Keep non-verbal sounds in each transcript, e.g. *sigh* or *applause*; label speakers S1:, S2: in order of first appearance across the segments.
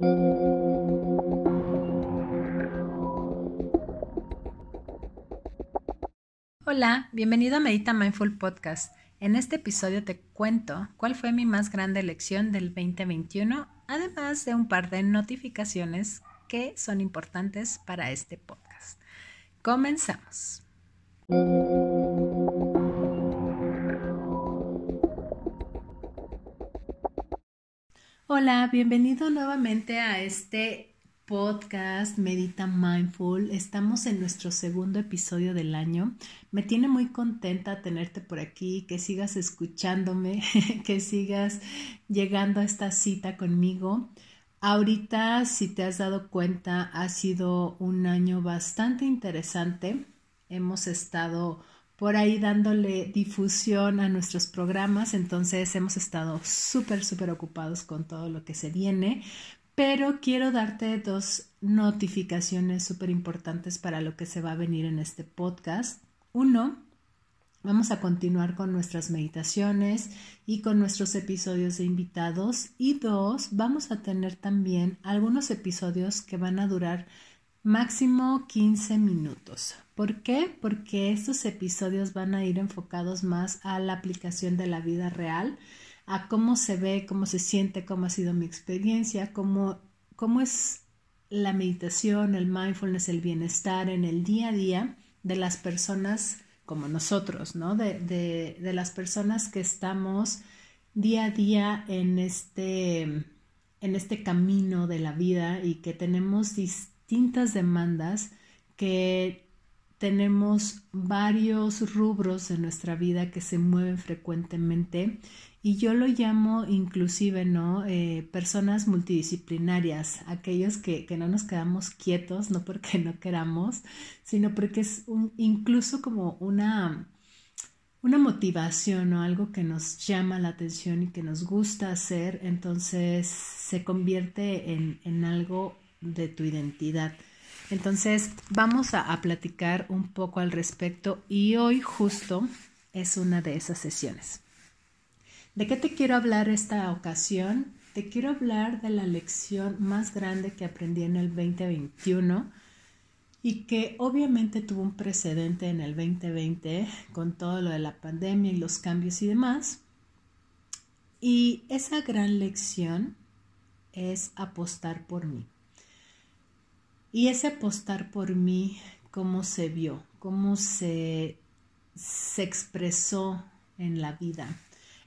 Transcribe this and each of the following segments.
S1: Hola, bienvenido a Medita Mindful Podcast. En este episodio te cuento cuál fue mi más grande lección del 2021, además de un par de notificaciones que son importantes para este podcast. Comenzamos. Hola, bienvenido nuevamente a este podcast Medita Mindful. Estamos en nuestro segundo episodio del año. Me tiene muy contenta tenerte por aquí, que sigas escuchándome, *laughs* que sigas llegando a esta cita conmigo. Ahorita, si te has dado cuenta, ha sido un año bastante interesante. Hemos estado por ahí dándole difusión a nuestros programas, entonces hemos estado súper, súper ocupados con todo lo que se viene, pero quiero darte dos notificaciones súper importantes para lo que se va a venir en este podcast. Uno, vamos a continuar con nuestras meditaciones y con nuestros episodios de invitados. Y dos, vamos a tener también algunos episodios que van a durar máximo 15 minutos. ¿Por qué? Porque estos episodios van a ir enfocados más a la aplicación de la vida real, a cómo se ve, cómo se siente, cómo ha sido mi experiencia, cómo, cómo es la meditación, el mindfulness, el bienestar en el día a día de las personas como nosotros, ¿no? De, de, de las personas que estamos día a día en este, en este camino de la vida y que tenemos distintas demandas que tenemos varios rubros de nuestra vida que se mueven frecuentemente y yo lo llamo inclusive, ¿no? Eh, personas multidisciplinarias, aquellos que, que, no nos quedamos quietos, no porque no queramos, sino porque es un, incluso como una, una motivación o algo que nos llama la atención y que nos gusta hacer, entonces se convierte en, en algo de tu identidad. Entonces, vamos a, platicar un poco al respecto y hoy justo es una de esas sesiones. ¿De qué te quiero hablar esta ocasión? Te quiero hablar de la lección más grande que aprendí en el 2021 y que obviamente tuvo un precedente en el 2020 con todo lo de la pandemia y los cambios y demás. Y esa gran lección es apostar por mí. Y ese apostar por mí, cómo se vio, cómo se, se expresó en la vida.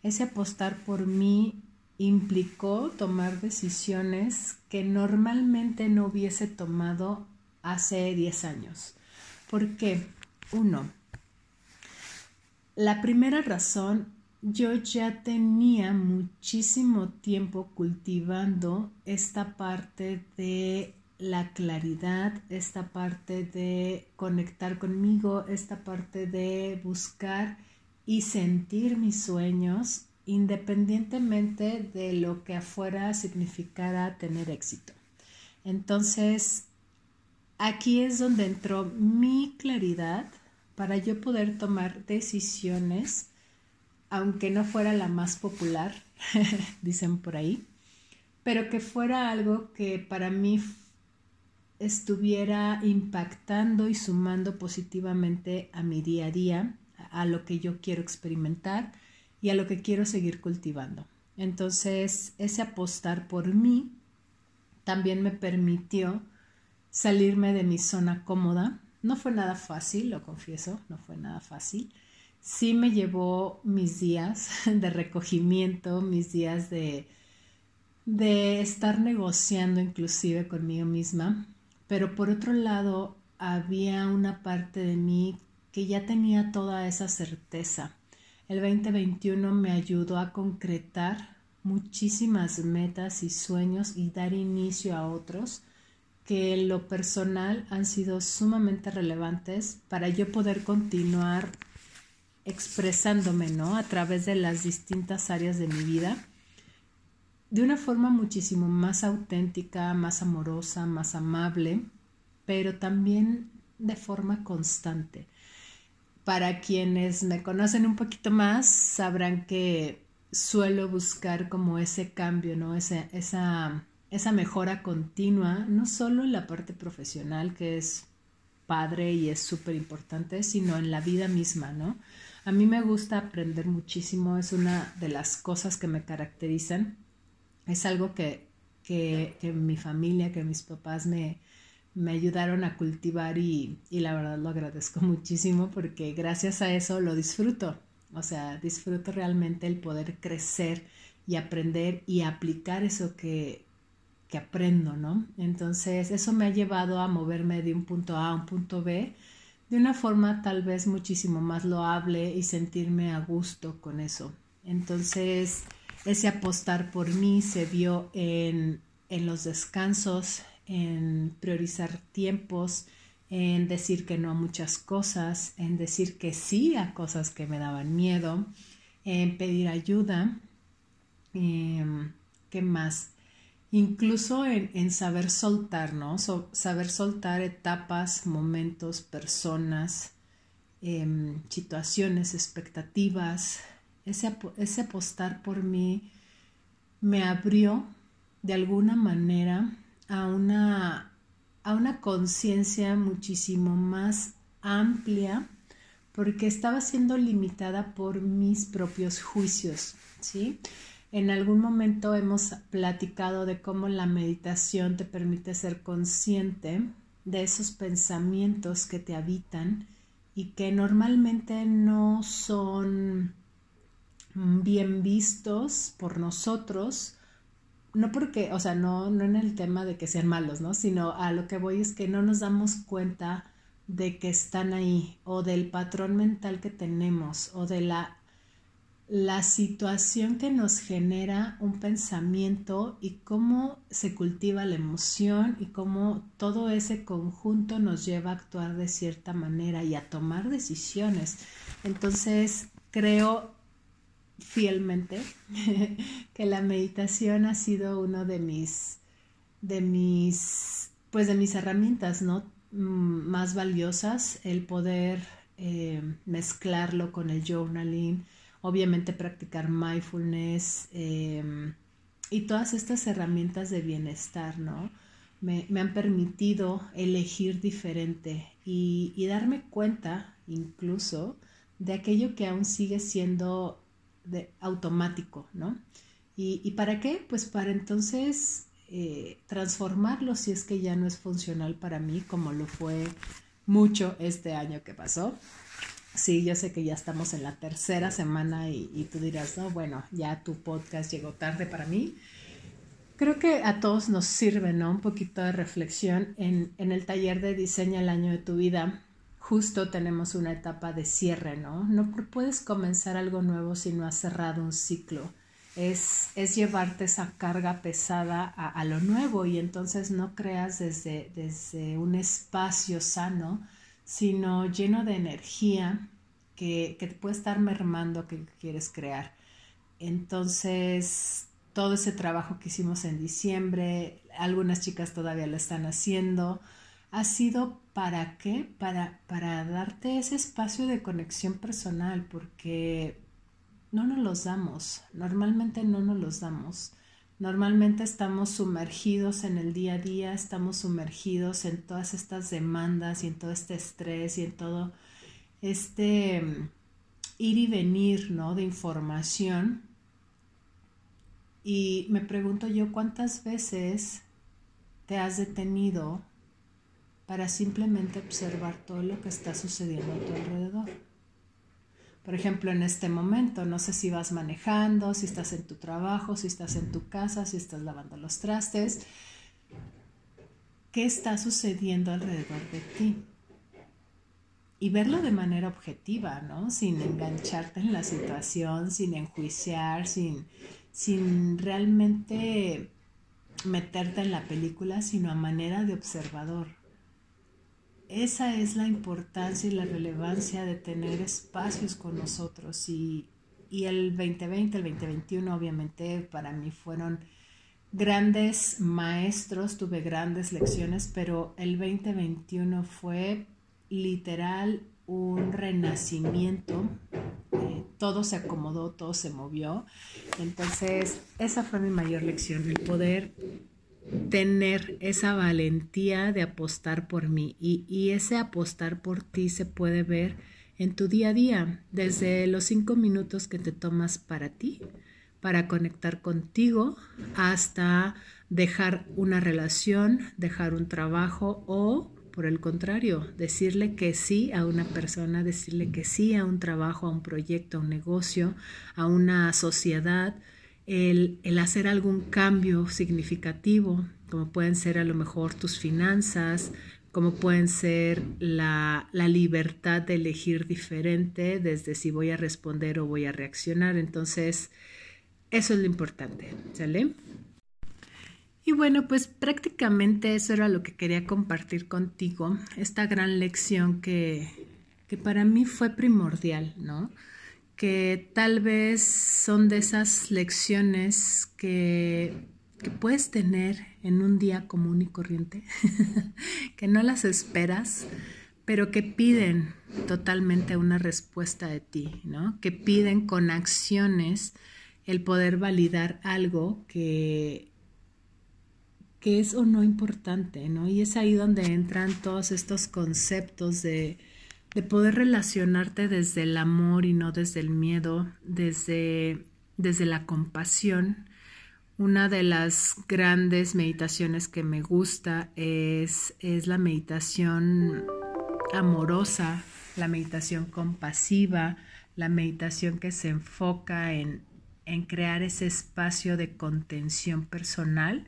S1: Ese apostar por mí implicó tomar decisiones que normalmente no hubiese tomado hace 10 años. ¿Por qué? Uno, la primera razón, yo ya tenía muchísimo tiempo cultivando esta parte de la claridad, esta parte de conectar conmigo, esta parte de buscar y sentir mis sueños independientemente de lo que afuera significara tener éxito. Entonces, aquí es donde entró mi claridad para yo poder tomar decisiones, aunque no fuera la más popular, *laughs* dicen por ahí, pero que fuera algo que para mí estuviera impactando y sumando positivamente a mi día a día, a lo que yo quiero experimentar y a lo que quiero seguir cultivando. Entonces, ese apostar por mí también me permitió salirme de mi zona cómoda. No fue nada fácil, lo confieso, no fue nada fácil. Sí me llevó mis días *laughs* de recogimiento, mis días de, de estar negociando inclusive conmigo misma, pero por otro lado había una parte de mí que ya tenía toda esa certeza. El 2021 me ayudó a concretar muchísimas metas y sueños y dar inicio a otros que en lo personal han sido sumamente relevantes para yo poder continuar expresándome, ¿no? A través de las distintas áreas de mi vida de una forma muchísimo más auténtica, más amorosa, más amable, pero también de forma constante. Para quienes me conocen un poquito más, sabrán que suelo buscar como ese cambio, ¿no? Esa esa mejora continua, no solo en la parte profesional, que es padre y es súper importante, sino en la vida misma, ¿no? A mí me gusta aprender muchísimo, es una de las cosas que me caracterizan, es algo que, que, que mi familia, que mis papás me, me ayudaron a cultivar y, y, la verdad lo agradezco *laughs* muchísimo porque gracias a eso lo disfruto. O sea, disfruto realmente el poder crecer y aprender y aplicar eso que, que aprendo, ¿no? Entonces, eso me ha llevado a moverme de un punto A a un punto B de una forma tal vez muchísimo más loable y sentirme a gusto con eso. Entonces, ese apostar por mí se vio en, en los descansos, en priorizar tiempos, en decir que no a muchas cosas, en decir que sí a cosas que me daban miedo, en pedir ayuda. Em, ¿Qué más? Incluso en, saber soltar, ¿no? saber soltar etapas, momentos, personas, em, situaciones, expectativas. Ese, ese apostar por mí me abrió de alguna manera a una, a una conciencia muchísimo más amplia porque estaba siendo limitada por mis propios juicios, ¿sí? En algún momento hemos platicado de cómo la meditación te permite ser consciente de esos pensamientos que te habitan y que normalmente no son bien vistos por nosotros no porque, o sea, no, no en el tema de que sean malos, ¿no? Sino a lo que voy es que no nos damos cuenta de que están ahí o del patrón mental que tenemos o de la, la situación que nos genera un pensamiento y cómo se cultiva la emoción y cómo todo ese conjunto nos lleva a actuar de cierta manera y a tomar decisiones. Entonces, creo fielmente *laughs* que la meditación ha sido uno de mis de mis pues de mis herramientas no mm, más valiosas el poder eh, mezclarlo con el journaling obviamente practicar mindfulness em, y todas estas herramientas de bienestar no me, han permitido elegir diferente y, y darme cuenta incluso de aquello que aún sigue siendo de automático, ¿no? ¿Y, para qué? Pues para entonces eh, transformarlo si es que ya no es funcional para mí como lo fue mucho este año que pasó. Sí, yo sé que ya estamos en la tercera semana y, tú dirás, no, bueno, ya tu podcast llegó tarde para mí. Creo que a todos nos sirve, ¿no? Un poquito de reflexión en, en el taller de diseño el año de tu vida justo tenemos una etapa de cierre, ¿no? No puedes comenzar algo nuevo si no has cerrado un ciclo. Es, es llevarte esa carga pesada a, lo nuevo y entonces no creas desde, desde un espacio sano, sino lleno de energía que, que te puede estar mermando que quieres crear. Entonces, todo ese trabajo que hicimos en diciembre, algunas chicas todavía lo están haciendo, ha sido para qué? Para, para darte ese espacio de conexión personal, porque no nos los damos, normalmente no nos los damos. Normalmente estamos sumergidos en el día a día, estamos sumergidos en todas estas demandas y en todo este estrés y en todo este mm, ir y venir, ¿no? De información. Y me pregunto yo cuántas veces te has detenido para simplemente observar todo lo que está sucediendo a tu alrededor. Por ejemplo, en este momento, no sé si vas manejando, si estás en tu trabajo, si estás en tu casa, si estás lavando los trastes. ¿Qué está sucediendo alrededor de ti? Y verlo de manera objetiva, ¿no? Sin engancharte en la situación, sin enjuiciar, sin, sin realmente meterte en la película, sino a manera de observador esa es la importancia y la relevancia de tener espacios con nosotros. Y, el 2020, el 2021 obviamente para mí fueron grandes maestros, tuve grandes lecciones, pero el 2021 fue literal un renacimiento, eh, todo se acomodó, todo se movió, entonces esa fue mi mayor lección, el poder tener esa valentía de apostar por mí. Y, y, ese apostar por ti se puede ver en tu día a día, desde los cinco minutos que te tomas para ti, para conectar contigo, hasta dejar una relación, dejar un trabajo o, por el contrario, decirle que sí a una persona, decirle que sí a un trabajo, a un proyecto, a un negocio, a una sociedad el, hacer algún cambio significativo, como pueden ser a lo mejor tus finanzas, como pueden ser la, la, libertad de elegir diferente desde si voy a responder o voy a reaccionar. Entonces, eso es lo importante, ¿sale? Y bueno, pues prácticamente eso era lo que quería compartir contigo, esta gran lección que, que para mí fue primordial, ¿no? Que tal vez son de esas lecciones que, puedes tener en un día común y corriente, *laughs* que no las esperas, pero que piden totalmente una respuesta de ti, ¿no? Que piden con acciones el poder validar algo que, que es o no importante, ¿no? Y es ahí donde entran todos estos conceptos de de poder relacionarte desde el amor y no desde el miedo, desde, desde la compasión. Una de las grandes meditaciones que me gusta es, es la meditación amorosa, la meditación compasiva, la meditación que se enfoca en, en crear ese espacio de contención personal,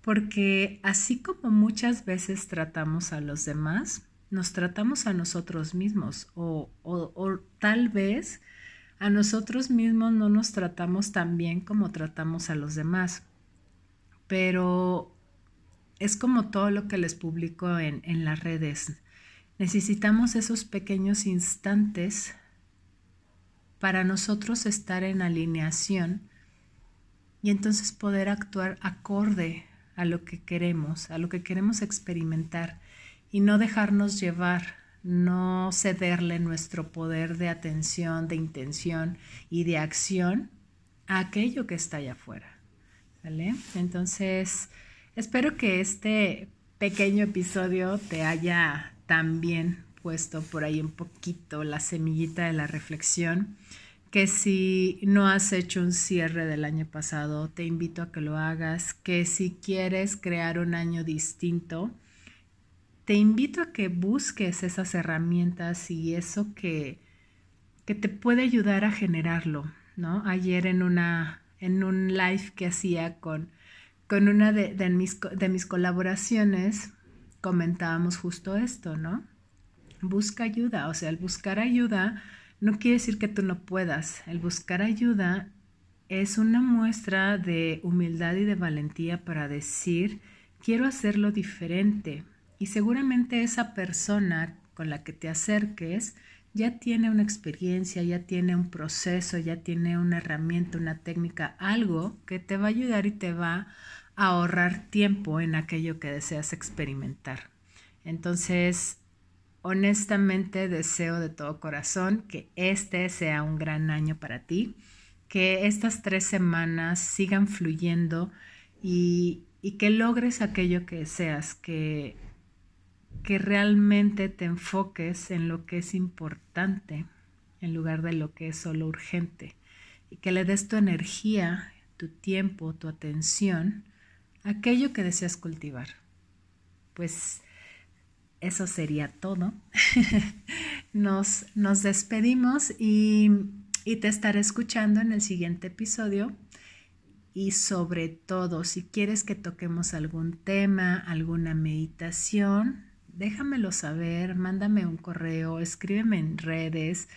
S1: porque así como muchas veces tratamos a los demás, nos tratamos a nosotros mismos o, tal vez a nosotros mismos no nos tratamos tan bien como tratamos a los demás. Pero es como todo lo que les publico en, en las redes. Necesitamos esos pequeños instantes para nosotros estar en alineación y entonces poder actuar acorde a lo que queremos, a lo que queremos experimentar y no dejarnos llevar, no cederle nuestro poder de atención, de intención y de acción a aquello que está allá afuera. Entonces, espero que este pequeño episodio te haya también puesto por ahí un poquito la semillita de la reflexión que si no has hecho un cierre del año pasado, te invito a que lo hagas, que si quieres crear un año distinto, te invito a que busques esas herramientas y eso que, que te puede ayudar a generarlo, ¿no? Ayer en, una, en un live que hacía con, con una de, de, mis, de mis colaboraciones, comentábamos justo esto, ¿no? Busca ayuda, o sea, el buscar ayuda no quiere decir que tú no puedas, el buscar ayuda es una muestra de humildad y de valentía para decir, quiero hacerlo diferente, y seguramente esa persona con la que te acerques ya tiene una experiencia, ya tiene un proceso, ya tiene una herramienta, una técnica, algo que te va a ayudar y te va a ahorrar tiempo en aquello que deseas experimentar. Entonces, honestamente deseo de todo corazón que este sea un gran año para ti, que estas tres semanas sigan fluyendo y, y que logres aquello que deseas, que que realmente te enfoques en lo que es importante en lugar de lo que es solo urgente y que le des tu energía, tu tiempo, tu atención a aquello que deseas cultivar. Pues eso sería todo. *laughs* nos, nos despedimos y, y te estaré escuchando en el siguiente episodio y sobre todo si quieres que toquemos algún tema, alguna meditación, déjamelo saber, mándame un correo, escríbeme en redes,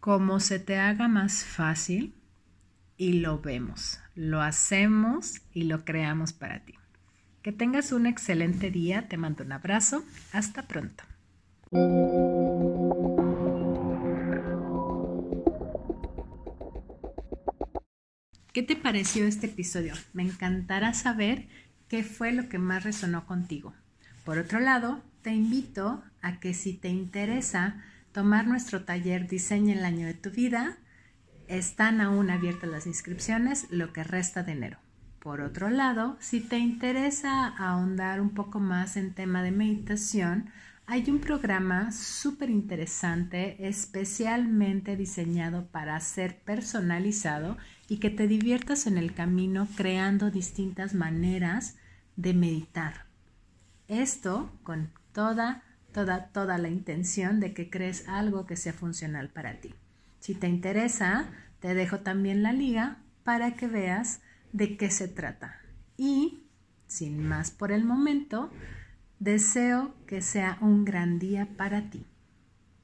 S1: como se te haga más fácil y lo vemos, lo hacemos y lo creamos para ti. Que tengas un excelente día, te mando un abrazo, hasta pronto. ¿Qué te pareció este episodio? Me encantará saber qué fue lo que más resonó contigo. Por otro lado, te invito a que si te interesa tomar nuestro taller Diseña el año de tu vida, están aún abiertas las inscripciones lo que resta de enero. Por otro lado, si te interesa ahondar un poco más en tema de meditación, hay un programa súper interesante, especialmente diseñado para ser personalizado y que te diviertas en el camino creando distintas maneras de meditar. Esto con toda, toda, toda la intención de que crees algo que sea funcional para ti. Si te interesa, te dejo también la liga para que veas de qué se trata. Y, sin más por el momento, deseo que sea un gran día para ti.